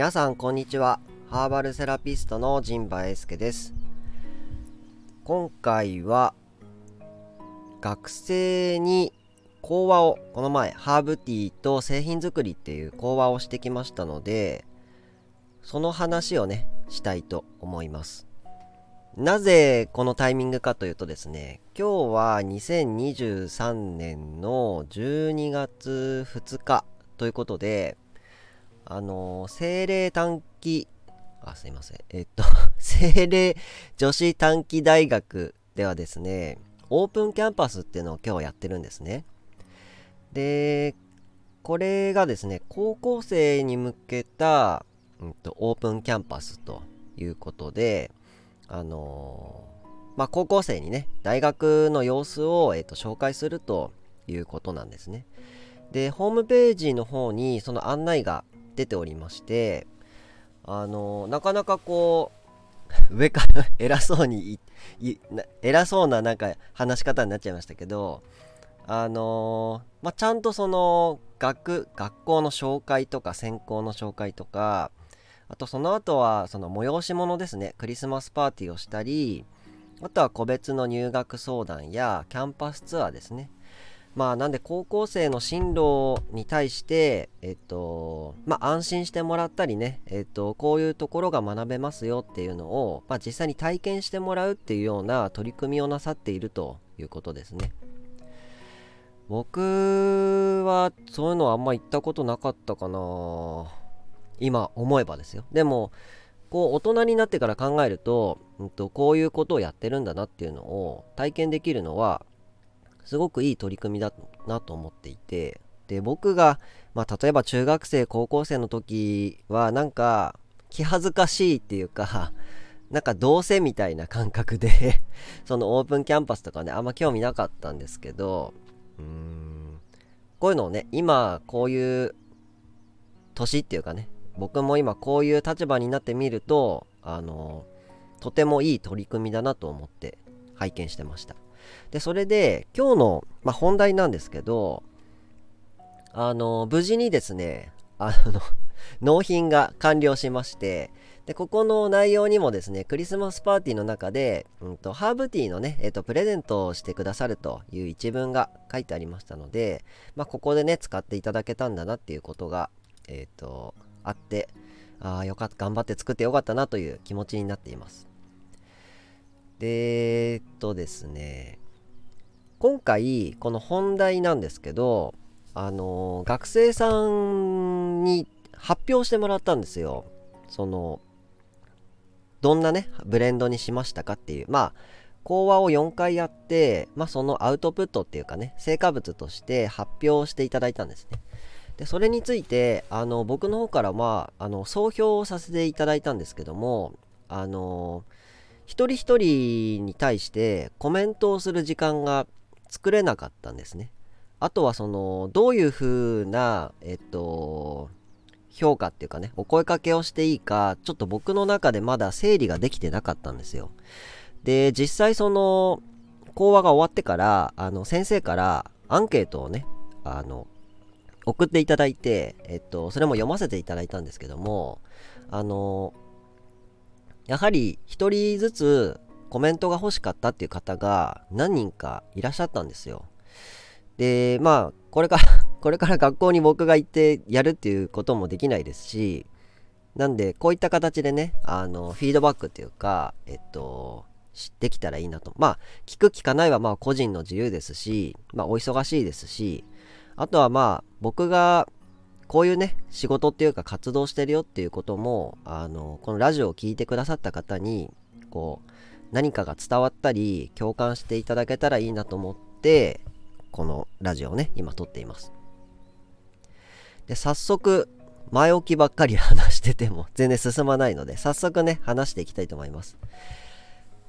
皆さんこんにちは。ハーバルセラピストの陣馬英介です。今回は学生に講話をこの前ハーブティーと製品作りっていう講話をしてきましたのでその話をねしたいと思います。なぜこのタイミングかというとですね今日は2023年の12月2日ということであの精霊短期あすいません。えっと 精霊女子短期大学ではですねオープンキャンパスっていうのを今日やってるんですね。でこれがですね高校生に向けた、うんと、オープンキャンパスということであの、まあ高校生にね大学の様子を、えーと紹介するということなんですね。でホームページの方にその案内が出ておりましてあのなかなかこう 上から偉そうに偉そうななんか話し方になっちゃいましたけどあのまあ、ちゃんとその学学校の紹介とか専攻の紹介とかあとその後はその催し物ですね。クリスマスパーティーをしたりあとは個別の入学相談やキャンパスツアーですね。まあなんで高校生の進路に対してえっとまあ安心してもらったりねえっとこういうところが学べますよっていうのをまあ実際に体験してもらうっていうような取り組みをなさっているということですね。僕はそういうのはあんま行ったことなかったかな。今思えばですよ。でもこう大人になってから考えると,、うんとこういうことをやってるんだなっていうのを体験できるのはすごくいい取り組みだなと思っていてで僕が、まあ、例えば中学生高校生の時はなんか気恥ずかしいっていうか なんかどうせみたいな感覚で そのオープンキャンパスとかねあんま興味なかったんですけどうーんこういうのをね今こういう年っていうかね僕も今こういう立場になってみるとあのとてもいい取り組みだなと思って拝見してました。で、それで、今日の、まあ、本題なんですけど、あの、無事にですね、あの、納品が完了しまして、で、ここの内容にもですね、クリスマスパーティーの中で、うんと、ハーブティーのね、えっ、と、プレゼントをしてくださるという一文が書いてありましたので、まあ、ここでね、使っていただけたんだなっていうことが、えっ、と、あって、ああ、よかった、頑張って作ってよかったなという気持ちになっています。で、えっとですね、今回、この本題なんですけど、あの、学生さんに発表してもらったんですよ。その、どんなね、ブレンドにしましたかっていう。まあ、講話を4回やって、まあ、そのアウトプットっていうかね、成果物として発表していただいたんですね。で、それについて、あの、僕の方からは、あの、総評をさせていただいたんですけども、あの、一人一人に対してコメントをする時間が作れなかったんですね。あとはそのどういう風なえっと評価っていうかねお声かけをしていいかちょっと僕の中でまだ整理ができてなかったんですよ。で実際その講話が終わってからあの先生からアンケートをねあの送っていただいて、えっと、それも読ませていただいたんですけどもあのやはり1人ずつコメントが欲しかったっていう方が何人かいらっしゃったんですよ。で、まあ、これから これから学校に僕が行ってやるっていうこともできないですし、なんで、こういった形でね、あの、フィードバックっていうか、えっと、知ってきたらいいなと。まあ、聞く聞かないはまあ個人の自由ですし、まあ、お忙しいですし、あとはまあ、僕がこういうね、仕事っていうか活動してるよっていうことも、あの、このラジオを聴いてくださった方に、こう、何かが伝わったり、共感していただけたらいいなと思って、このラジオをね、今撮っています。で、早速、前置きばっかり話してても 全然進まないので、早速ね、話していきたいと思います。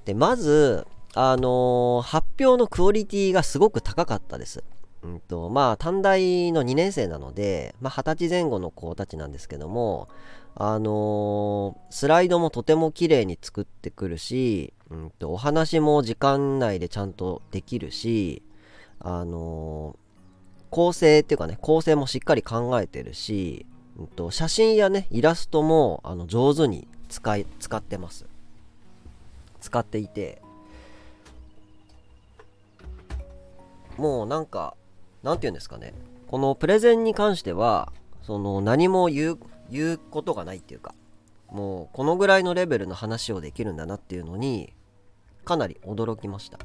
で、まず、あのー、発表のクオリティがすごく高かったです。うんと、まあ、短大の2年生なので、まあ、20歳前後の子たちなんですけども、あのー、スライドもとても綺麗に作ってくるし、うん。と、お話も時間内でちゃんとできるし、あのー、構成っていうかね、構成もしっかり考えてるし、うんと、写真やねイラストもあの上手に使い使ってます。使っていて。もうなんかなんて言うんですかね。このプレゼンに関してはその何も言う言うことがないっていうかもうこのぐらいのレベルの話をできるんだなっていうのにかなり驚きました。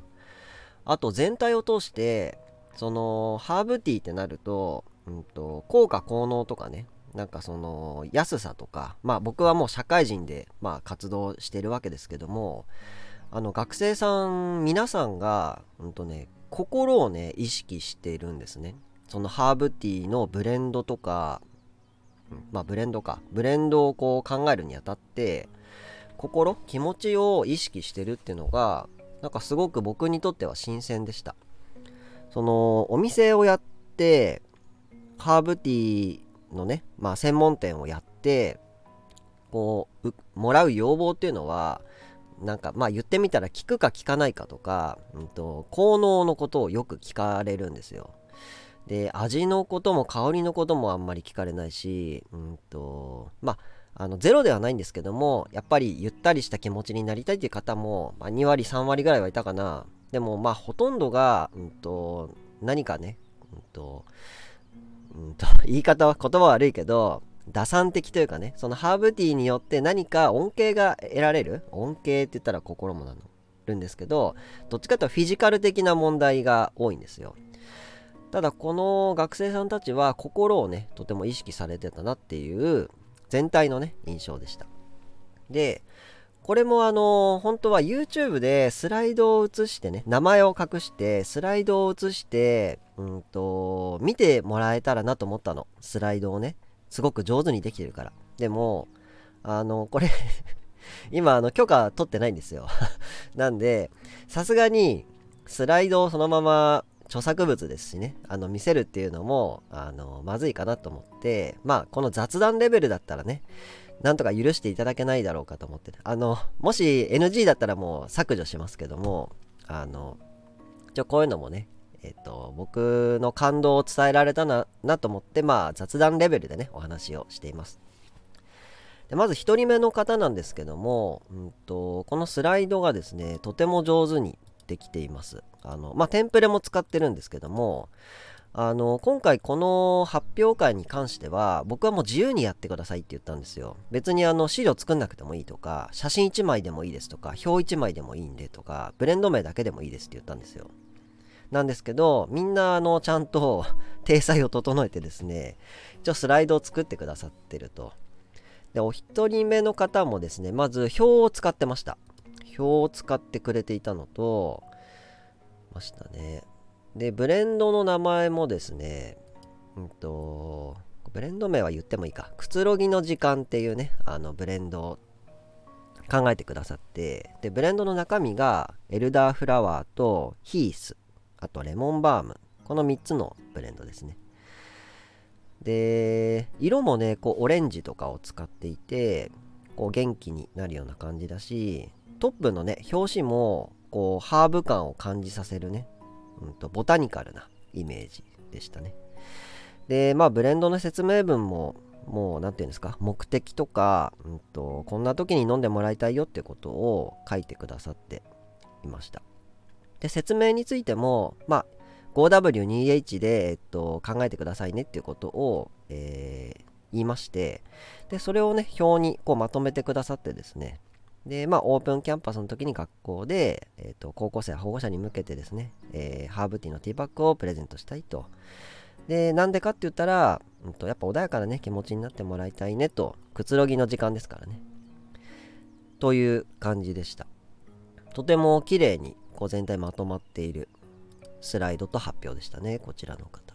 あと全体を通してそのハーブティーってなると,、うんと、効果効能とかねなんかその安さとかまあ僕はもう社会人でまあ活動してるわけですけどもあの学生さん皆さんがうんとね心をね意識しているんですね。そのハーブティーのブレンドとか、まあブレンドか。ブレンドをこう考えるにあたって心気持ちを意識してるっていうのがなんかすごく僕にとっては新鮮でしたそのお店をやってハーブティーのね、まあ、専門店をやってこうもらう要望っていうのはなんかまあ言ってみたら聞くか聞かないかとか、うんと、効能のことをよく聞かれるんですよ。で味のことも香りのこともあんまり聞かれないし、うんとまあ、あのゼロではないんですけどもやっぱりゆったりした気持ちになりたいという方も、まあ、2割3割ぐらいはいたかな。でもまあほとんどが、うんと、何かね、うんとうんと、言い方は言葉悪いけど打算的というかねそのハーブティーによって何か恩恵が得られる恩恵って言ったら心もなのるんですけどどっちかというとフィジカル的な問題が多いんですよ。ただこの学生さんたちは心をねとても意識されてたなっていう全体のね印象でした。でこれもあの本当は YouTube でスライドを映してね名前を隠してスライドを映してうんと見てもらえたらなと思ったの。スライドをねすごく上手にできてるから。でもあのこれ 今あの許可取ってないんですよ。なんでさすがにスライドをそのまま著作物ですしねあの見せるっていうのもあのまずいかなと思ってまあこの雑談レベルだったらねなんとか許していただけないだろうかと思って、あの、もし NG だったらもう削除しますけども、あの、ちょ、こういうのもね、えっ、と、僕の感動を伝えられたな、なと思って、まあ、雑談レベルでね、お話をしています。でまず1人目の方なんですけども、うんと、このスライドがですね、とても上手にできています。あの、まあ、テンプレも使ってるんですけども、あの今回この発表会に関しては僕はもう自由にやってくださいって言ったんですよ。別にあの資料作んなくてもいいとか写真1枚でもいいですとか表1枚でもいいんでとかブレンド名だけでもいいですって言ったんですよ。なんですけどみんなあのちゃんと 体裁を整えてですね一応スライドを作ってくださってると。でお一人目の方もですねまず表を使ってました。表を使ってくれていたのとましたねで、ブレンドの名前もですね、うんと、ブレンド名は言ってもいいか。くつろぎの時間っていうね、あのブレンドを考えてくださって、で、ブレンドの中身がエルダーフラワーとヒース、あとレモンバーム。この3つのブレンドですね。で、色もね、こうオレンジとかを使っていて、こう元気になるような感じだし、トップのね、表紙もこうハーブ感を感じさせるね、うんと、ボタニカルなイメージでしたね。で、まあ、ブレンドの説明文も、もう、何て言うんですか、目的とか、うんと、こんな時に飲んでもらいたいよってことを書いてくださっていました。で、説明についても、まあ、5W2H で、えっと、考えてくださいねっていうことを、えー、言いまして、で、それをね、表にこうまとめてくださってですね、で、まあ、オープンキャンパスの時に学校で、えーと、高校生、保護者に向けてですね、えー、ハーブティーのティーバッグをプレゼントしたいと。で、なんでかって言ったら、うんと、やっぱ穏やかなね、気持ちになってもらいたいねと、くつろぎの時間ですからね。という感じでした。とても綺麗にこう全体まとまっているスライドと発表でしたね、こちらの方。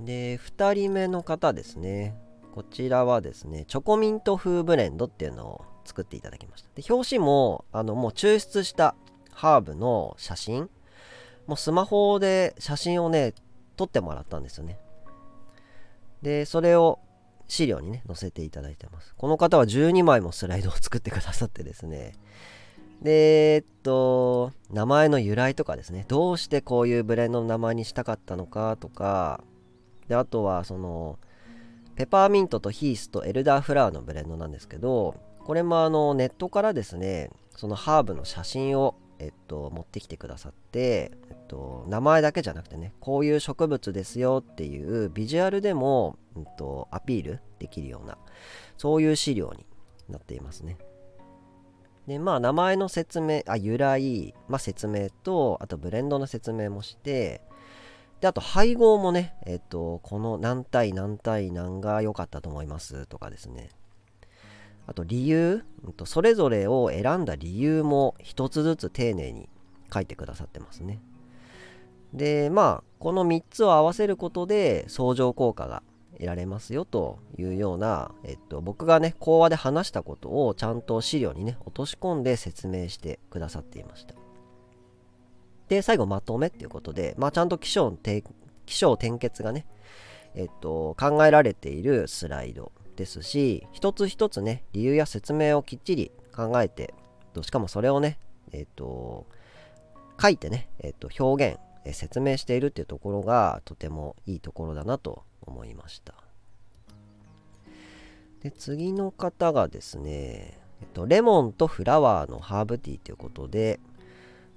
で、2人目の方ですね。こちらはですね、チョコミント風ブレンドっていうのを作っていただきました。で、表紙も、あの、もう抽出したハーブの写真、もうスマホで写真をね、撮ってもらったんですよね。で、それを資料にね、載せていただいてます。この方は12枚もスライドを作ってくださってですね、で、えっと、名前の由来とかですね、どうしてこういうブレンドの名前にしたかったのかとか、で、あとは、その、ペパーミントとヒースとエルダーフラワーのブレンドなんですけどこれもあのネットからですねそのハーブの写真をえっと、持ってきてくださって、えっと、名前だけじゃなくてねこういう植物ですよっていうビジュアルでも、うんと、アピールできるようなそういう資料になっていますね。でまあ名前の説明あ由来、まあ、説明とあとブレンドの説明もしてであと配合もねえっとこの何対何対何が良かったと思います？とかですねあと理由、それぞれを選んだ理由も一つずつ丁寧に書いてくださってますね。で、まあ、この3つを合わせることで相乗効果が得られますよというような、えっと、僕がね、講話で話したことをちゃんと資料にね、落とし込んで説明してくださっていました。で、最後まとめっていうことで、まあ、ちゃんと起承転結がね、えっと、考えられているスライドですし一つ一つね理由や説明をきっちり考えてしかもそれをねえっ、と書いてね、えっ、と表現、え説明しているっていうところがとてもいいところだなと思いました。で次の方がですね、えっと、レモンとフラワーのハーブティーということで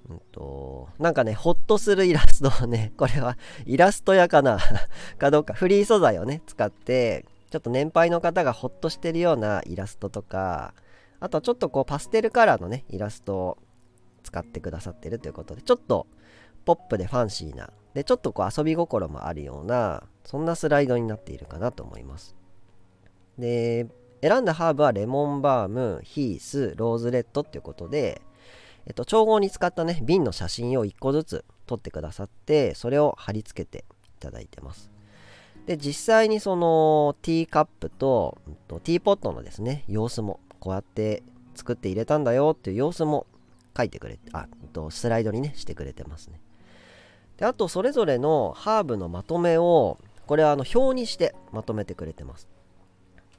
うんと、なんかね、ほっとするイラストをね、これはイラストやかな？かどうか、フリー素材をね、使って、ちょっと年配の方がホッとしてるようなイラストとかあとはちょっとこうパステルカラーのねイラストを使ってくださってるということでちょっとポップでファンシーなでちょっとこう遊び心もあるようなそんなスライドになっているかなと思います。で選んだハーブはレモンバームヒースローズレッドっていうことでえっと、調合に使ったね瓶の写真を1個ずつ撮ってくださってそれを貼り付けていただいてます。で実際にそのティーカップとうん、とティーポットのですね様子もこうやって作って入れたんだよっていう様子も書いてくれてあとスライドにねしてくれてますね。であとそれぞれのハーブのまとめをこれはあの表にしてまとめてくれてます。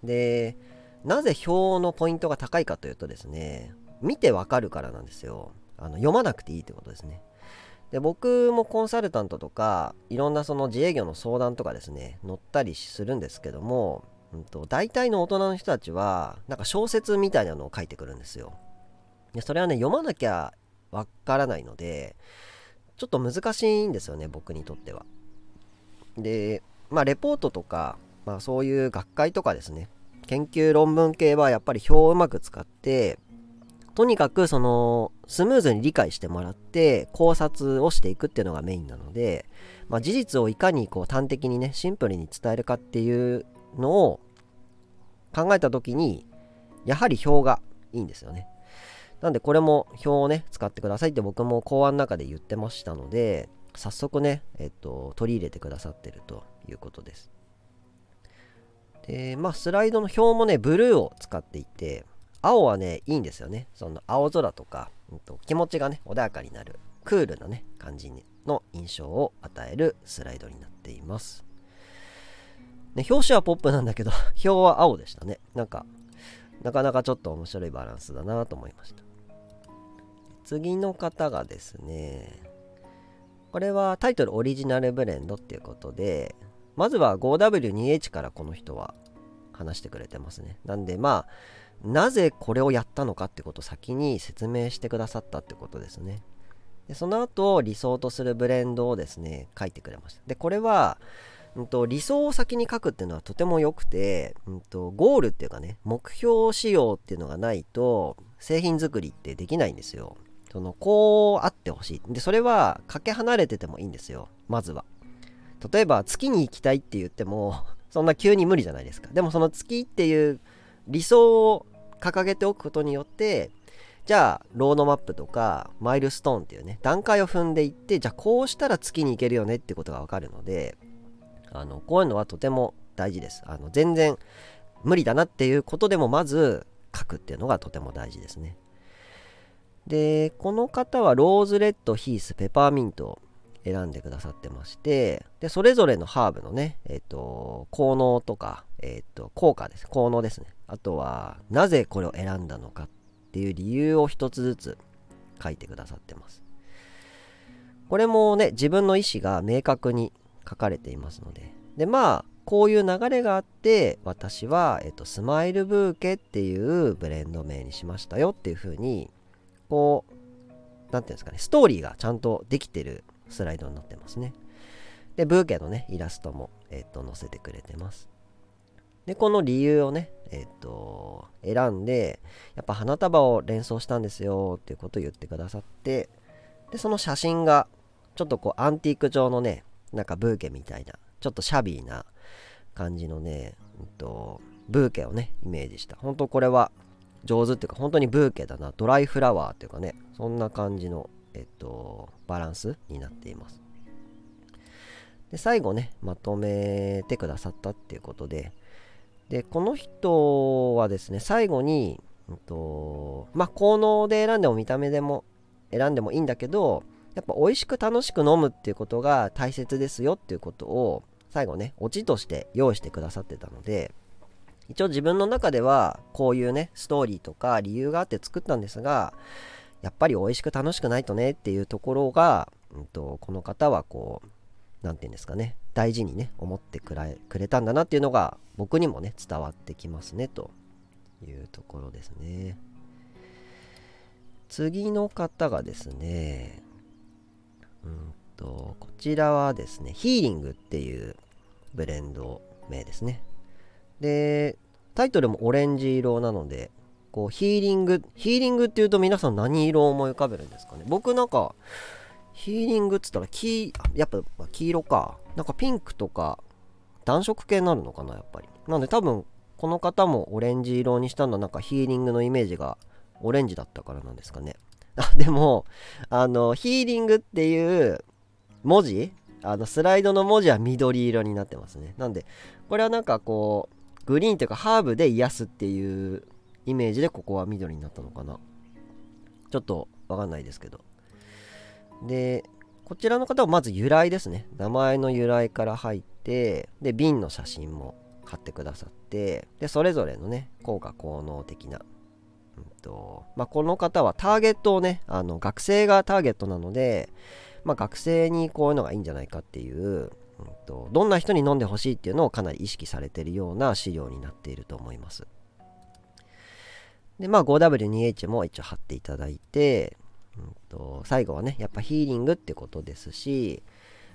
でなぜ表のポイントが高いかというとですね見てわかるからなんですよ。あの読まなくていいってことですね。で僕もコンサルタントとかいろんなその自営業の相談とかですね乗ったりするんですけども、うんと、大体の大人の人たちはなんか小説みたいなのを書いてくるんですよ。でそれはね読まなきゃわからないのでちょっと難しいんですよね僕にとっては。でまあレポートとか、まあ、そういう学会とかですね研究論文系はやっぱり表をうまく使ってとにかくそのスムーズに理解してもらって考察をしていくっていうのがメインなので、まあ、事実をいかにこう端的にねシンプルに伝えるかっていうのを考えた時にやはり表がいいんですよね。なんでこれも表をね使ってくださいって僕も講話の中で言ってましたので早速ね、えっと、取り入れてくださってるということです。でまあスライドの表もねブルーを使っていて青はね、いいんですよね。その青空とか、うん、と気持ちがね、穏やかになる、クールなね、感じの印象を与えるスライドになっています。ね、表紙はポップなんだけど、表は青でしたね。なんか、なかなかちょっと面白いバランスだなと思いました。次の方がですね、これはタイトルオリジナルブレンドっていうことで、まずは 5W2H からこの人は話してくれてますね。なんでまあ、なぜこれをやったのかってことを先に説明してくださったってことですね。でその後理想とするブレンドをですね書いてくれました。でこれは、うんと、理想を先に書くっていうのはとても良くて、うんと、ゴールっていうかね目標仕様っていうのがないと製品作りってできないんですよ。そのこうあってほしい。でそれはかけ離れててもいいんですよまずは。例えば月に行きたいって言ってもそんな急に無理じゃないですか。でもその月っていう理想を掲げておくことによってじゃあロードマップとかマイルストーンっていうね段階を踏んでいってじゃあこうしたら月に行けるよねってことがわかるのであのこういうのはとても大事です。あの全然無理だなっていうことでもまず書くっていうのがとても大事ですね。でこの方はローズレッドヒースペパーミントを選んでくださってましてでそれぞれのハーブのねえっ、ー、と効能とかえっ、と効果です。効能ですね。あとはなぜこれを選んだのかっていう理由を一つずつ書いてくださってます。これもね自分の意思が明確に書かれていますので。でまあこういう流れがあって私は、えっと、スマイルブーケっていうブレンド名にしましたよっていう風にこう何ていうんですかねストーリーがちゃんとできてるスライドになってますね。でブーケのねイラストも、えっと、載せてくれてます。でこの理由をねえっと選んでやっぱ花束を連想したんですよっていうことを言ってくださってでその写真がちょっとこうアンティーク調のねなんかブーケみたいなちょっとシャビーな感じのね、えっと、ブーケをねイメージした。本当これは上手っていうか本当にブーケだな。ドライフラワーっていうかねそんな感じのえっとバランスになっています。で最後ねまとめてくださったっていうことででこの人はですね最後に、うんとまあ、効能で選んでも見た目でも選んでもいいんだけどやっぱ美味しく楽しく飲むっていうことが大切ですよっていうことを最後ねオチとして用意してくださってたので一応自分の中ではこういうねストーリーとか理由があって作ったんですがやっぱり美味しく楽しくないとねっていうところが、うんと、この方はこう何て言うんですかね大事にね思ってくれたんだなっていうのが僕にもね伝わってきますねというところですね。次の方がですねうんとこちらはですねヒーリングっていうブレンド名ですね。でタイトルもオレンジ色なのでこうヒーリングヒーリングっていうと皆さん何色を思い浮かべるんですかね。僕なんかヒーリングっつったら黄やっぱ黄色か。なんかピンクとか暖色系になるのかなやっぱり。なんで多分この方もオレンジ色にしたのはなんかヒーリングのイメージがオレンジだったからなんですかね。あでもあのヒーリングっていう文字あのスライドの文字は緑色になってますね。なんでこれはなんかこうグリーンというかハーブで癒すっていうイメージでここは緑になったのかな。ちょっとわかんないですけど。でこちらの方はまず由来ですね。名前の由来から入ってで瓶の写真も買ってくださってでそれぞれのね効果効能的な、うんとまあ、この方はターゲットをねあの学生がターゲットなので、まあ、学生にこういうのがいいんじゃないかっていう、うんと、どんな人に飲んでほしいっていうのをかなり意識されてるような資料になっていると思います。でまあ 5W2H も一応貼っていただいてうんと、最後はねやっぱヒーリングってことですし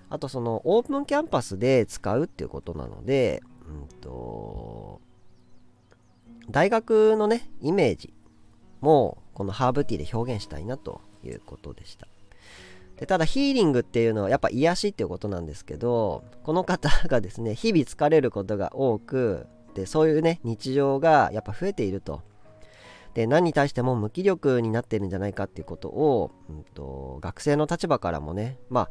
あとそのオープンキャンパスで使うっていうことなので、うんと、大学のねイメージもこのハーブティーで表現したいなということでした。でただヒーリングっていうのはやっぱ癒しっていうことなんですけどこの方がですね日々疲れることが多くでそういうね日常がやっぱ増えていると。で何に対しても無気力になってるんじゃないかっていうことを、うんと、学生の立場からもねまあ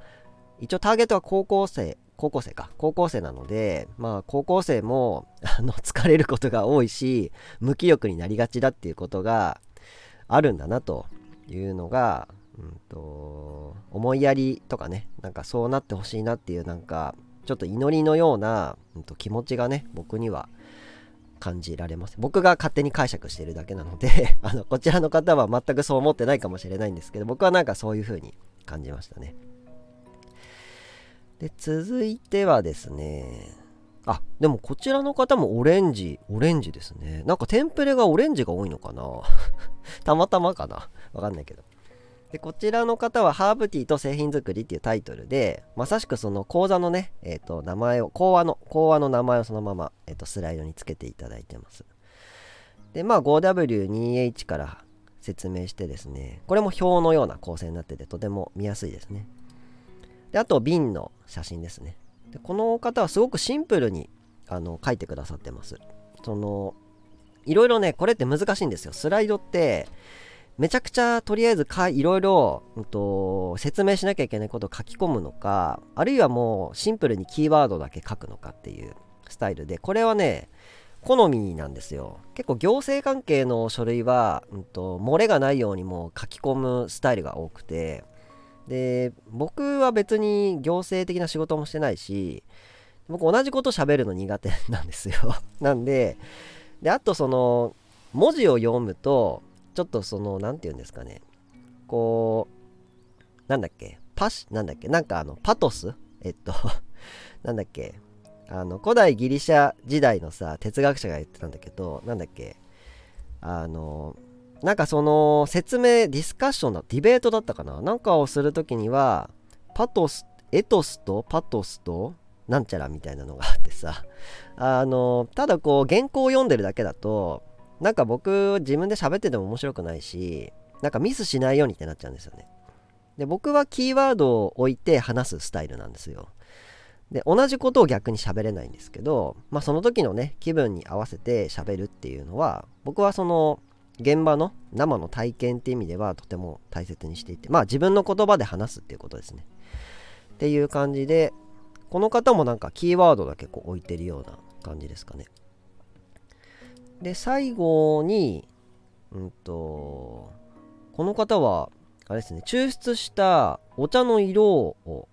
一応ターゲットは高校生高校生か。高校生なのでまあ高校生もあの 疲れることが多いし無気力になりがちだっていうことがあるんだなというのが、うんと、思いやりとかねなんかそうなってほしいなっていうなんかちょっと祈りのような、うんと気持ちがね僕には感じられます。僕が勝手に解釈してるだけなので あのこちらの方は全くそう思ってないかもしれないんですけど僕はなんかそういう風に感じましたね。で続いてはですねあでもこちらの方もオレンジオレンジですね。なんかテンプレがオレンジが多いのかな？たまたまかな？わかんないけど。でこちらの方はハーブティーと製品作りっていうタイトルでまさしくその講座のね、えー、と名前を講話の講話の名前をそのまま、えー、とスライドにつけていただいてます。でまあ 5W2H から説明してですねこれも表のような構成になっててとても見やすいですね。であと瓶の写真ですね。でこの方はすごくシンプルにあの書いてくださってます。そのいろいろねこれって難しいんですよ。スライドってめちゃくちゃとりあえずかいろいろ、うんと、説明しなきゃいけないことを書き込むのかあるいはもうシンプルにキーワードだけ書くのかっていうスタイルでこれはね好みなんですよ。結構行政関係の書類は、うんと、漏れがないようにも書き込むスタイルが多くてで僕は別に行政的な仕事もしてないし僕同じこと喋るの苦手なんですよ。なんでであとその文字を読むとちょっとその何て言うんですかね。こうなんだっけパシなんだっけなんかあのパトス？えっと なんだっけ。あの古代ギリシャ時代のさ哲学者が言ってたんだけどなんだっけ。あのなんかその説明ディスカッションのディベートだったかな？なんかをする時にはパトスエトスとパトスとなんちゃらみたいなのがあってさ。あのただこう原稿を読んでるだけだとなんか僕自分で喋ってても面白くないしなんかミスしないようにってなっちゃうんですよね。で僕はキーワードを置いて話すスタイルなんですよ。で同じことを逆に喋れないんですけどまあその時のね気分に合わせて喋るっていうのは僕はその現場の生の体験っていう意味ではとても大切にしていてまあ自分の言葉で話すっていうことですね。っていう感じでこの方もなんかキーワードだけこう置いてるような感じですかね。で最後にうんとこの方はあれですね抽出したお茶の色を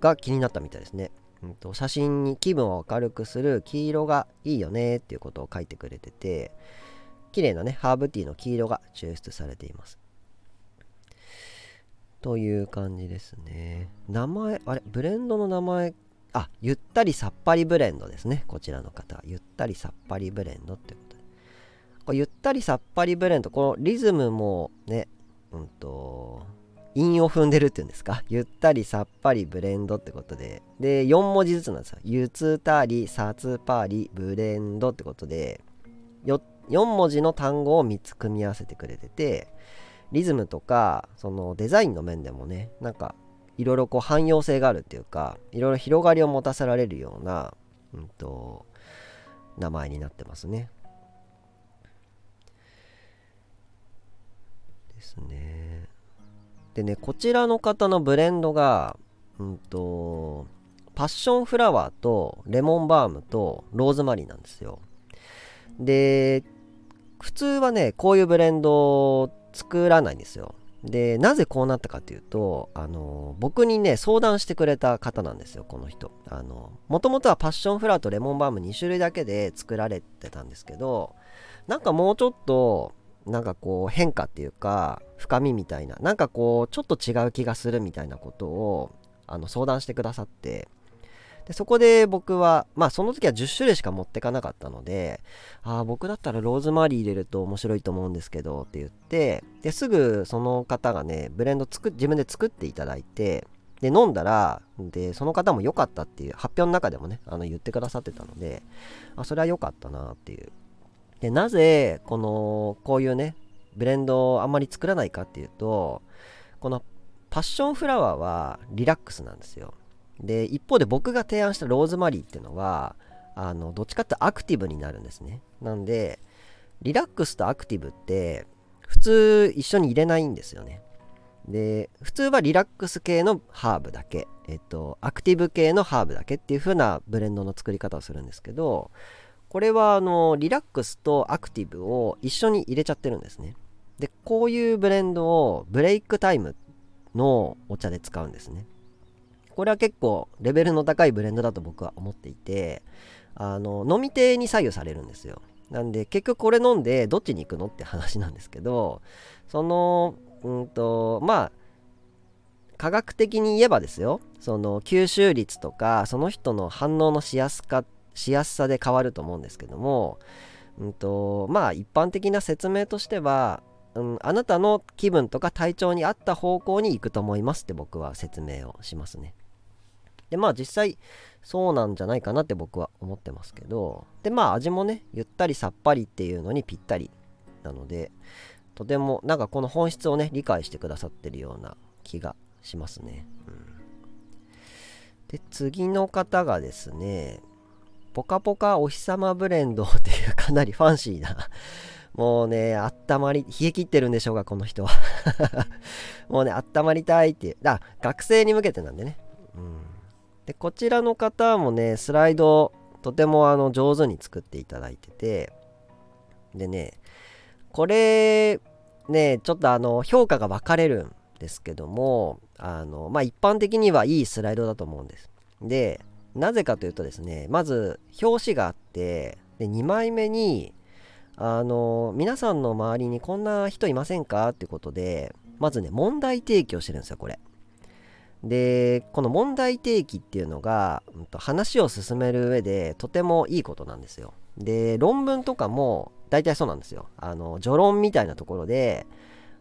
が気になったみたいですね、うんと、写真に気分を明るくする黄色がいいよねっていうことを書いてくれてて綺麗なねハーブティーの黄色が抽出されています。という感じですね。名前あれブレンドの名前あゆったりさっぱりブレンドですね。こちらの方ゆったりさっぱりブレンドってことで。こゆったりさっぱりブレンドこのリズムもねうんと韻を踏んでるっていうんですか？ゆったりさっぱりブレンドってことで。で4文字ずつなんですよ。ゆつたりさつぱりブレンドってことで。4, 4文字の単語を3つ組み合わせてくれててリズムとかそのデザインの面でもねなんかいろいろこう汎用性があるっていうかいろいろ広がりを持たせられるような、うんと、名前になってますね。ですね。でねこちらの方のブレンドが、うんとパッションフラワーとレモンバームとローズマリーなんですよ。で普通はねこういうブレンド作らないんですよ。でなぜこうなったかっていうとあの僕にね相談してくれた方なんですよこの人あのもともとはパッションフラワーとレモンバーム2種類だけで作られてたんですけどなんかもうちょっとなんかこう変化っていうか深みみたいななんかこうちょっと違う気がするみたいなことをあの相談してくださってでそこで僕はまあその時は10種類しか持ってかなかったのでああ僕だったらローズマリー入れると面白いと思うんですけどって言ってですぐその方がねブレンド作自分で作っていただいてで飲んだらでその方も良かったっていう発表の中でもねあの言ってくださってたのであそれは良かったなっていう。でなぜこのこういうねブレンドをあんまり作らないかっていうとこのパッションフラワーはリラックスなんですよ。で一方で僕が提案したローズマリーっていうのはあのどっちかってアクティブになるんですね。なんでリラックスとアクティブって普通一緒に入れないんですよね。で普通はリラックス系のハーブだけえっとアクティブ系のハーブだけっていう風なブレンドの作り方をするんですけどこれはあのリラックスとアクティブを一緒に入れちゃってるんですね。でこういうブレンドをブレイクタイムのお茶で使うんですね。これは結構レベルの高いブレンドだと僕は思っていてあの飲み手に左右されるんですよなんで結局これ飲んでどっちに行くのって話なんですけどそのうんとまあ科学的に言えばですよその吸収率とかその人の反応のしやすかしやすさで変わると思うんですけどもうんとまあ一般的な説明としてはうん、あなたの気分とか体調に合った方向に行くと思いますって僕は説明をしますね。でまあ実際そうなんじゃないかなって僕は思ってますけどでまあ味もねゆったりさっぱりっていうのにぴったりなのでとてもなんかこの本質をね理解してくださってるような気がしますね、うん、で次の方がですねポカポカお日様ブレンドっていうかなりファンシーなもうね、あったまり、冷え切ってるんでしょうか、この人は もうね、あったまりたいっていう。あ、学生に向けてなんでね。うん。でこちらの方もねスライドとてもあの上手に作っていただいててでねこれねちょっとあの評価が分かれるんですけどもあのまあ一般的にはいいスライドだと思うんです。でなぜかというとですねまず表紙があってで2枚目にあの皆さんの周りにこんな人いませんかってことでまずね問題提起をしてるんですよこれ。でこの問題提起っていうのが、うん、と話を進める上でとてもいいことなんですよ。で論文とかも大体そうなんですよ。あの序論みたいなところで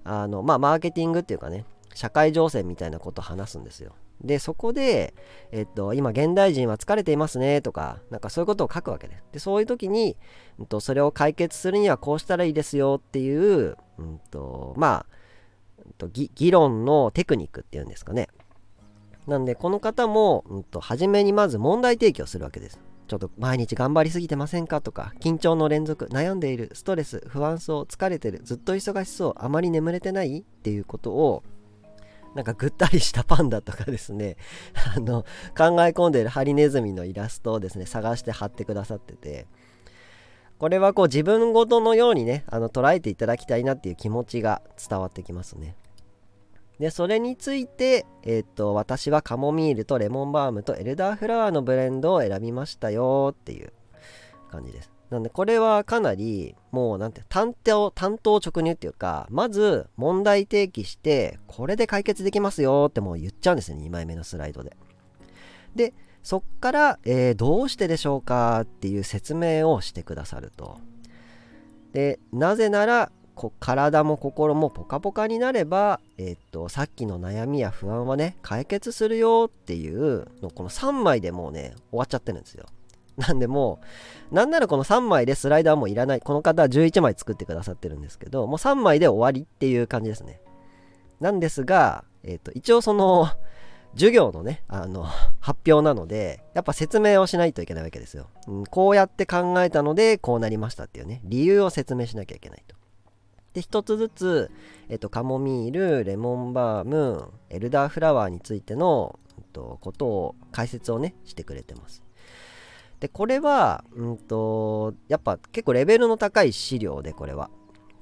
あのまあマーケティングっていうかね社会情勢みたいなことを話すんですよ。でそこで、えっと、今現代人は疲れていますねとかなんかそういうことを書くわけででそういう時に、うんと、それを解決するにはこうしたらいいですよっていう、うんと、まあ、議論のテクニックっていうんですかね。なんでこの方も、うんと、初めにまず問題提起をするわけです。ちょっと毎日頑張りすぎてませんかとか緊張の連続悩んでいるストレス不安そう疲れてるずっと忙しそうあまり眠れてないっていうことをなんかぐったりしたパンダとかですね あの考え込んでいるハリネズミのイラストをですね探して貼ってくださってて。これはこう自分ごとのようにねあの捉えていただきたいなっていう気持ちが伝わってきますね。でそれについて、えー、っと私はカモミールとレモンバームとエルダーフラワーのブレンドを選びましたよっていう感じですなんでこれはかなりもうなんて担当担当直入っていうかまず問題提起してこれで解決できますよってもう言っちゃうんですね2枚目のスライドで。でそっから、えー、どうしてでしょうかっていう説明をしてくださると。でなぜならこ体も心もポカポカになれば、え、っとさっきの悩みや不安はね解決するよっていうのこの3枚でもうね終わっちゃってるんですよ。なんでもう、なんならこの3枚でスライダーもいらない。この方は11枚作ってくださってるんですけど、もう3枚で終わりっていう感じですね。なんですが、えっ、と、一応その、授業のね、あの、発表なので、やっぱ説明をしないといけないわけですよ。うん、こうやって考えたので、こうなりましたっていうね、理由を説明しなきゃいけないと。で、一つずつ、えっ、と、カモミール、レモンバーム、エルダーフラワーについての、えっと、ことを、解説をね、してくれてます。でこれは、うんと、やっぱ結構レベルの高い資料でこれは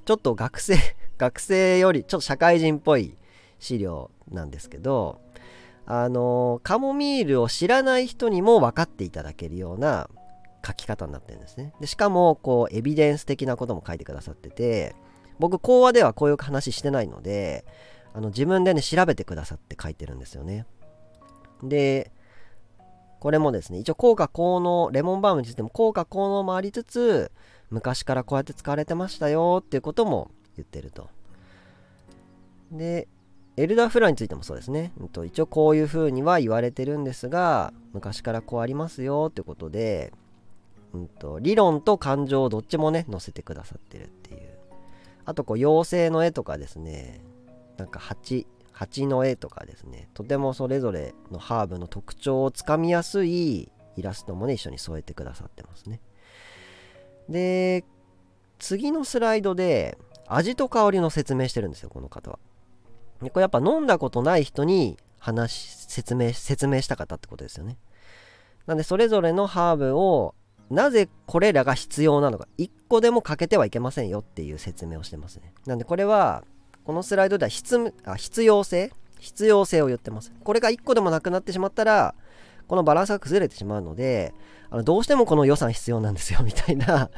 ちょっと学生 学生よりちょっと社会人っぽい資料なんですけどあのカモミールを知らない人にも分かっていただけるような書き方になってるんですねでしかもこうエビデンス的なことも書いてくださってて僕講話ではこういう話してないのであの自分でね調べてくださって書いてるんですよねでこれもですね、一応効果効能、レモンバームについても効果効能もありつつ、昔からこうやって使われてましたよっていうことも言ってると。で、エルダーフラーについてもそうですね。一応こういう風には言われてるんですが、昔からこうありますよってことで、うんと、理論と感情をどっちもね、載せてくださってるって。あと、こう、妖精の絵とかですね、なんか蜂、蜂の絵とかですね。とてもそれぞれのハーブの特徴をつかみやすいイラストもね一緒に添えてくださってますね。で次のスライドで味と香りの説明してるんですよこの方は。でこれやっぱ飲んだことない人に話説明説明したかったってことですよね。なんでそれぞれのハーブをなぜこれらが必要なのか1個でも欠けてはいけませんよっていう説明をしてますねなんでこれはこのスライドでは必あ必要性必要性を言ってます。これが1個でもなくなってしまったら、このバランスが崩れてしまうので、あのどうしてもこの予算必要なんですよ みたいな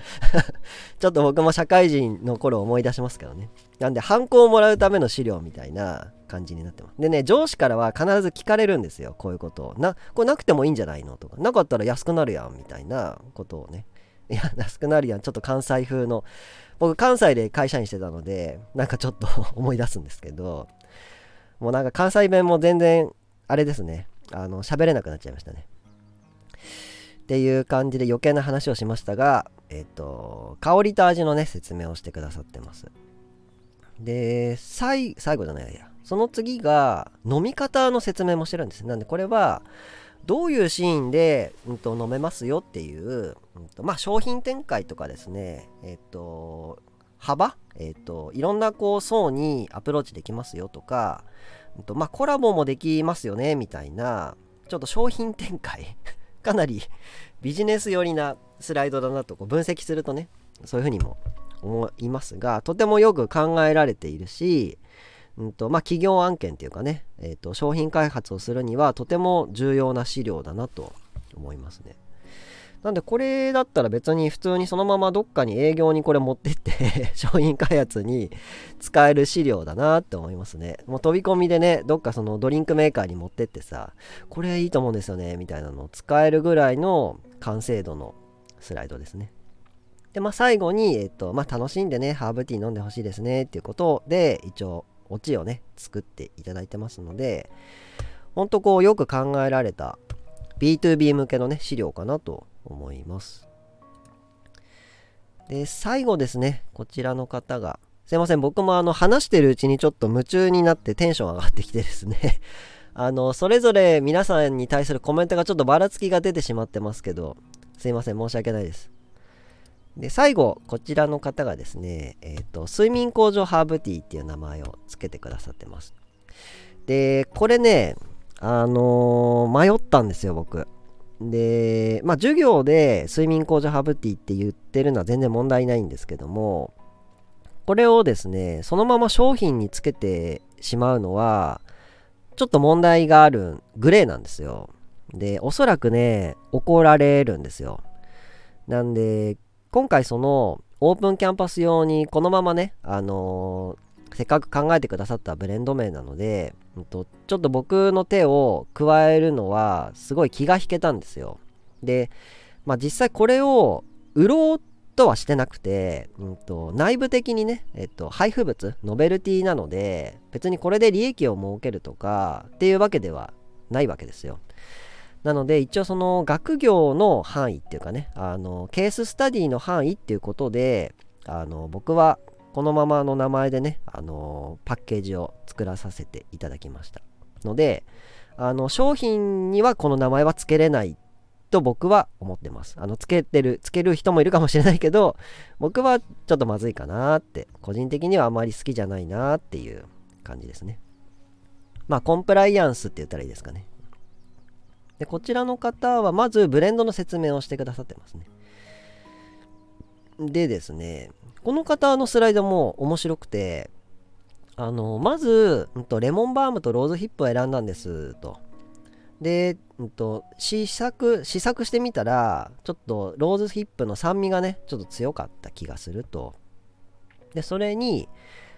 ちょっと僕も社会人の頃思い出しますけどね。なんで、ハンコをもらうための資料みたいな感じになってます。でね、上司からは必ず聞かれるんですよ、こういうことを。な、これなくてもいいんじゃないの？とか、なかったら安くなるやんみたいなことをね。いや、安くなるやん。ちょっと関西風の僕関西で会社員してたのでなんかちょっと思い出すんですけどもうなんか関西弁も全然あれですねあの喋れなくなっちゃいましたね。っていう感じで余計な話をしましたがえっ、と香りと味のね説明をしてくださってます。で最後じゃないやその次が飲み方の説明もしてるんですなんでこれはどういうシーンで、うんと、飲めますよっていう、うんとまあ、商品展開とかですね、えっ、と、幅、えっ、と、いろんなこう層にアプローチできますよとか、とまあ、コラボもできますよねみたいな、ちょっと商品展開 かなりビジネス寄りなスライドだなとこう分析するとね、そういうふうにも思いますが、とてもよく考えられているし、うんとまあ、企業案件っていうかね、えーと、商品開発をするにはとても重要な資料だなと思いますね。なんでこれだったら別に普通にそのままどっかに営業にこれ持ってって 商品開発に使える資料だなって思いますね。もう飛び込みでね、どっかそのドリンクメーカーに持ってってさ、これいいと思うんですよね、みたいなのを使えるぐらいの完成度のスライドですね。で、まあ最後に、えっと、まあ楽しんでね、ハーブティー飲んでほしいですねっていうことで、一応、オチをね、作っていただいてますので、ほんとこうよく考えられた B2B 向けのね、資料かなと思います。で、最後ですね、こちらの方が、すいません、僕もあの話してるうちにちょっと夢中になってテンション上がってきてですね あの、それぞれ皆さんに対するコメントがちょっとばらつきが出てしまってますけど、すいません、申し訳ないです。で、最後、こちらの方がですね、えっ、ー、と、睡眠工場ハーブティーっていう名前を付けてくださってます。で、これね、あのー、迷ったんですよ、僕。で、まあ、授業で睡眠工場ハブティーって言ってるのは全然問題ないんですけども、これをですね、そのまま商品につけてしまうのは、ちょっと問題があるグレーなんですよ。で、おそらくね、怒られるんですよ。なんで、今回そのオープンキャンパス用にこのままね、あのー、せっかく考えてくださったブレンド名なので、うんと、ちょっと僕の手を加えるのはすごい気が引けたんですよ。で、まあ、実際これを売ろうとはしてなくて、うんと、内部的にね、えっと、配布物、ノベルティなので、別にこれで利益を設けるとかっていうわけではないわけですよ。なので一応その学業の範囲っていうかねあのケーススタディの範囲っていうことであの僕はこのままの名前でね、あのパッケージを作らさせていただきました。のであの商品にはこの名前は付けれないと僕は思ってます。あのつけてるつける人もいるかもしれないけど僕はちょっとまずいかなって個人的にはあまり好きじゃないなっていう感じですね。まあコンプライアンスって言ったらいいですかね。でこちらの方はまずブレンドの説明をしてくださってますね。でですねこの方のスライドも面白くて、あの、まず、うんと、レモンバームとローズヒップを選んだんですと。で、うんと、試作、試作してみたら、ちょっとローズヒップの酸味がね、ちょっと強かった気がすると。で、それに、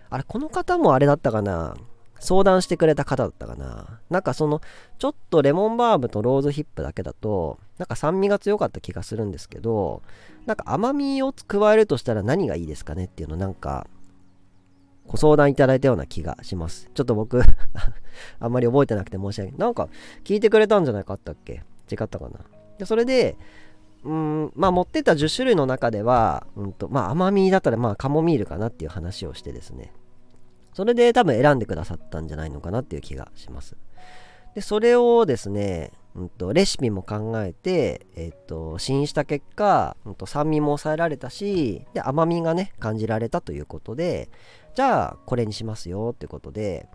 あれ、この方もあれだったかな？相談してくれた方だったかななんかその、ちょっとレモンバームとローズヒップだけだと、なんか酸味が強かった気がするんですけど、なんか甘みを加えるとしたら何がいいですかねっていうのなんか、ご相談いただいたような気がします。ちょっと僕 あんまり覚えてなくて申し訳ない。なんか聞いてくれたんじゃないかあったっけ？違ったかな？でそれで、うん、まあ持ってた10種類の中では、うんと、まあ甘みだったらまあカモミールかなっていう話をしてですね。それで多分選んでくださったんじゃないのかなっていう気がします。で、それをですね、うんと、レシピも考えて、えっと、試飲した結果、うんと、酸味も抑えられたし、で、甘みがね、感じられたということで、じゃあ、これにしますよってことで、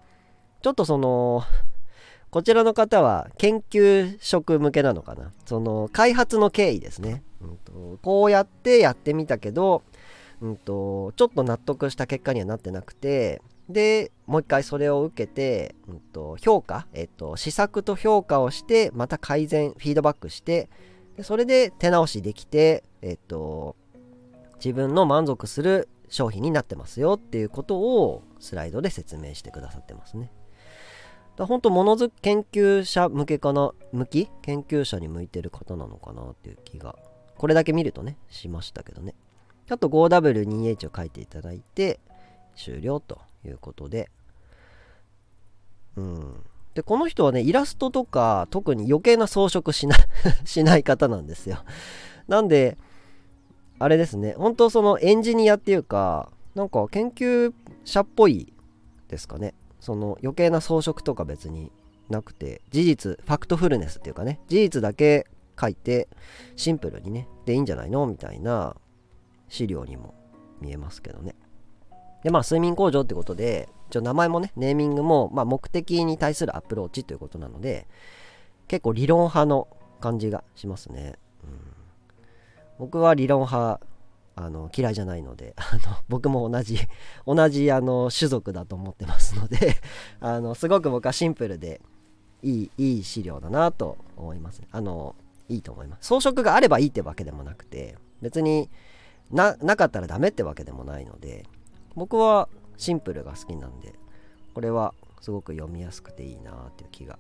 ちょっとその、こちらの方は研究職向けなのかな？その、開発の経緯ですね。うんと、こうやってやってみたけど、うんと、ちょっと納得した結果にはなってなくて、で、もう一回それを受けて、うんと、評価、えっと、試作と評価をして、また改善、フィードバックして、でそれで手直しできて、えっと、自分の満足する商品になってますよっていうことをスライドで説明してくださってますね。だ本当ものづく研究者向けかな？向き？研究者に向いてる方なのかなっていう気がこれだけ見るとねしましたけどね。あと 5W2H を書いていただいて終了と。いうことで。うん。で、この人はね、イラストとか特に余計な装飾しな しない方なんですよ。なんで、あれですね、本当そのエンジニアっていうか、なんか研究者っぽいですかね。その余計な装飾とか別になくて、事実、ファクトフルネスっていうかね、事実だけ書いて、シンプルにね、でいいんじゃないの？みたいな資料にも見えますけどね。で、まあ、睡眠工場ってことで、一応名前もね、ネーミングも、まあ、目的に対するアプローチということなので、結構理論派の感じがしますね。うん、僕は理論派、あの嫌いじゃないので あの僕も同じ同じあの種族だと思ってますので あのすごく僕はシンプルでいいいい資料だなと思いますあのいいと思います。装飾があればいいってわけでもなくて別になかったらダメってわけでもないので僕はシンプルが好きなんでこれはすごく読みやすくていいなっていう気が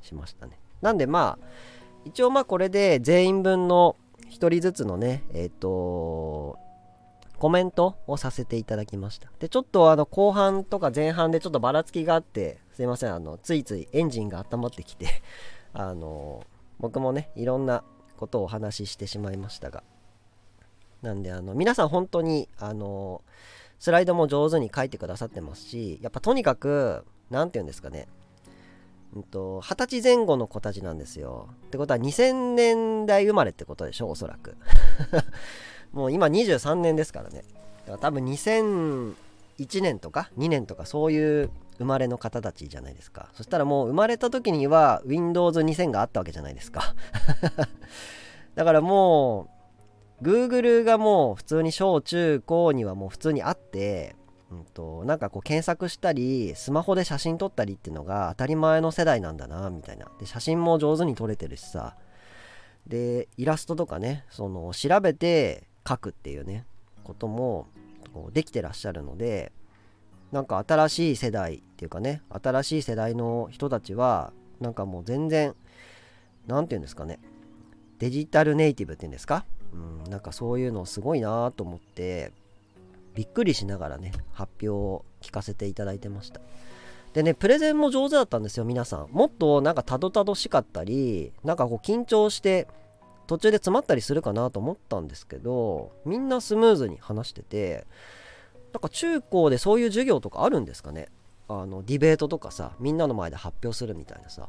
しましたね。なんでまあ一応まあこれで全員分の1人ずつのねえっ、ー、とコメントをさせていただきました。でちょっとあの後半とか前半でちょっとばらつきがあってすいませんあのついついエンジンが温まってきて あの僕もねいろんなことをお話ししてしまいましたが。なんであの皆さん本当にあのスライドも上手に書いてくださってますしやっぱとにかく何て言うんですかね二十歳前後の子たちなんですよ。ってことは2000年代生まれってことでしょおそらく。もう今23年ですからね。だから多分2001年とか2年とかそういう生まれの方たちじゃないですか。そしたらもう生まれた時には Windows 2000があったわけじゃないですか。だからもう Google がもう普通に小中高にはもう普通にあってうんと、なんかこう検索したりスマホで写真撮ったりっていうのが当たり前の世代なんだなみたいな。で写真も上手に撮れてるしさ。でイラストとかねその調べて描くっていうねこともこうできてらっしゃるのでなんか新しい世代っていうかね新しい世代の人たちはなんかもう全然何て言うんですかねデジタルネイティブっていうんですか？うんなんかそういうのすごいなと思ってびっくりしながらね発表を聞かせていただいてました。でねプレゼンも上手だったんですよ皆さん。もっとなんかたどたどしかったりなんかこう緊張して途中で詰まったりするかなと思ったんですけどみんなスムーズに話しててなんか中高でそういう授業とかあるんですかね。あのディベートとかさみんなの前で発表するみたいなさ。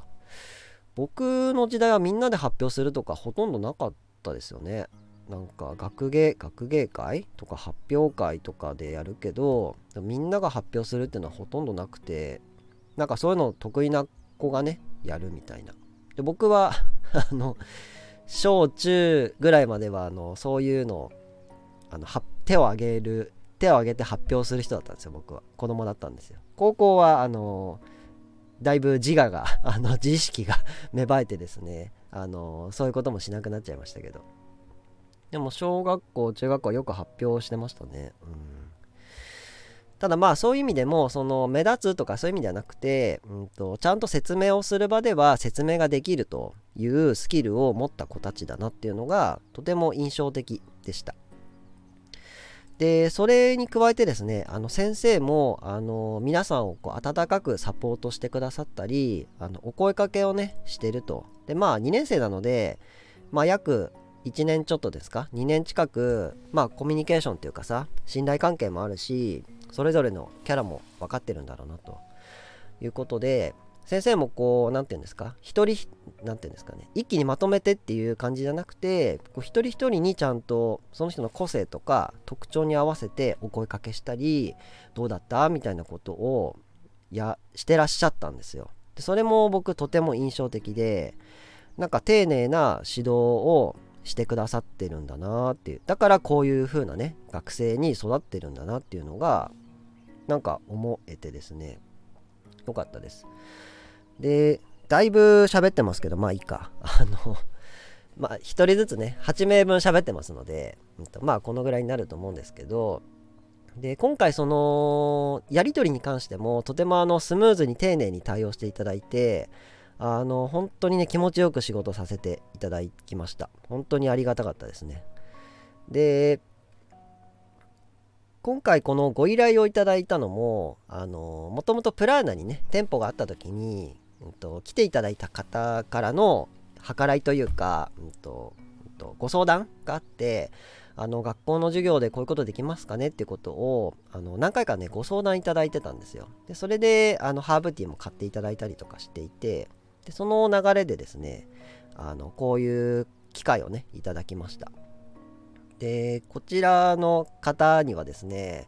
僕の時代はみんなで発表するとかほとんどなかったですよね。なんか学芸学芸会とか発表会とかでやるけどみんなが発表するっていうのはほとんどなくてなんかそういうの得意な子がねやるみたいな。で僕は あの小中ぐらいまではあのそういうのあの手を挙げる手を挙げて発表する人だったんですよ僕は。子供だったんですよ。高校はあのだいぶ自我が あの自意識が芽生えてですねあのそういうこともしなくなっちゃいましたけど。でも小学校中学校よく発表してましたね。うん。ただまあそういう意味でもその目立つとかそういう意味ではなくて、うんと、ちゃんと説明をする場では説明ができるというスキルを持った子たちだなっていうのがとても印象的でした。でそれに加えてですねあの先生もあの皆さんをこう温かくサポートしてくださったりあのお声かけをねしてると。でまあ2年生なのでまあ約1年ちょっとですか？2年近くまあコミュニケーションっていうかさ信頼関係もあるしそれぞれのキャラも分かってるんだろうなと。いうことで先生もこう何て言うんですか？一人何て言うんですかね？一気にまとめてっていう感じじゃなくてこう一人一人にちゃんとその人の個性とか特徴に合わせてお声かけしたりどうだった？みたいなことをやしてらっしゃったんですよ。でそれも僕とても印象的でなんか丁寧な指導をしてくださってるんだなっていう。だからこういう風なね学生に育ってるんだなっていうのがなんか思えてですね。よかったです。でだいぶ喋ってますけどまあいいか。あのまあ1人ずつね8名分喋ってますので、まあこのぐらいになると思うんですけどで今回そのやり取りに関してもとてもあのスムーズに丁寧に対応していただいてあの本当にね気持ちよく仕事させていただきました。本当にありがたかったですね。で今回このご依頼をいただいたのもあのもともとプラーナにね店舗があった時に、うんと、来ていただいた方からの計らいというか、うんとうんと、ご相談があってあの学校の授業でこういうことできますかねっていうことをあの何回かねご相談いただいてたんですよ。でそれであのハーブティーも買っていただいたりとかしていてでその流れでですねあのこういう機会をねいただきました。でこちらの方にはですね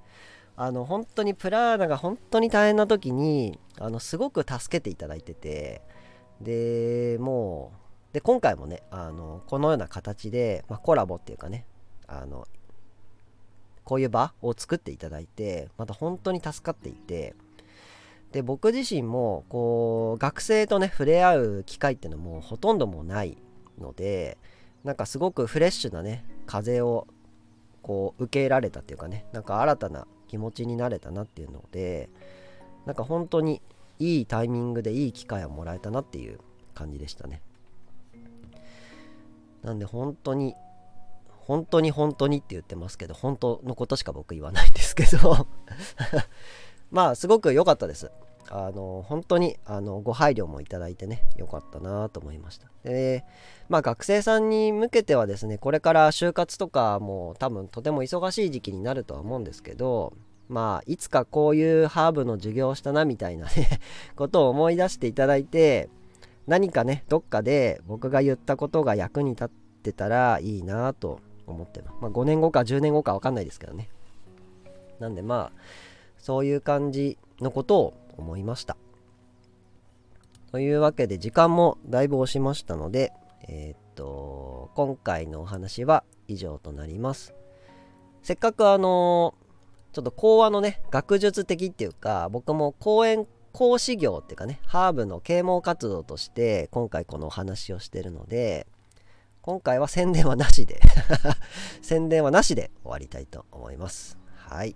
あの本当にプラーナが本当に大変な時にあのすごく助けていただいててでもうで今回もねあのこのような形で、まあ、コラボっていうかねあのこういう場を作っていただいてまた本当に助かっていてで僕自身もこう学生とね触れ合う機会っていうのもほとんどもないのでなんかすごくフレッシュなね風をこう受け入れられたっていうかねなんか新たな気持ちになれたなっていうのでなんか本当にいいタイミングでいい機会をもらえたなっていう感じでしたね。なんで本当に本当に本当にって言ってますけど本当のことしか僕言わないんですけど。まあすごく良かったです。あの本当にあのご配慮もいただいてね良かったなと思いました。でまあ学生さんに向けてはですねこれから就活とかも多分とても忙しい時期になるとは思うんですけどまあいつかこういうハーブの授業をしたなみたいなね ことを思い出していただいて何かねどっかで僕が言ったことが役に立ってたらいいなと思ってます、まあ、5年後か10年後か分かんないですけどね。なんでまあそういう感じのことを思いました。というわけで時間もだいぶ押しましたのでえー、っと今回のお話は以上となります。せっかくあのちょっと講話のね学術的っていうか僕も講演講師業っていうかねハーブの啓蒙活動として今回このお話をしてるので今回は宣伝はなしで 宣伝はなしで終わりたいと思います。はい。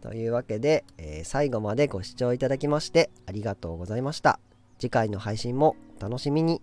というわけで、えー、最後までご視聴いただきましてありがとうございました。次回の配信も楽しみに。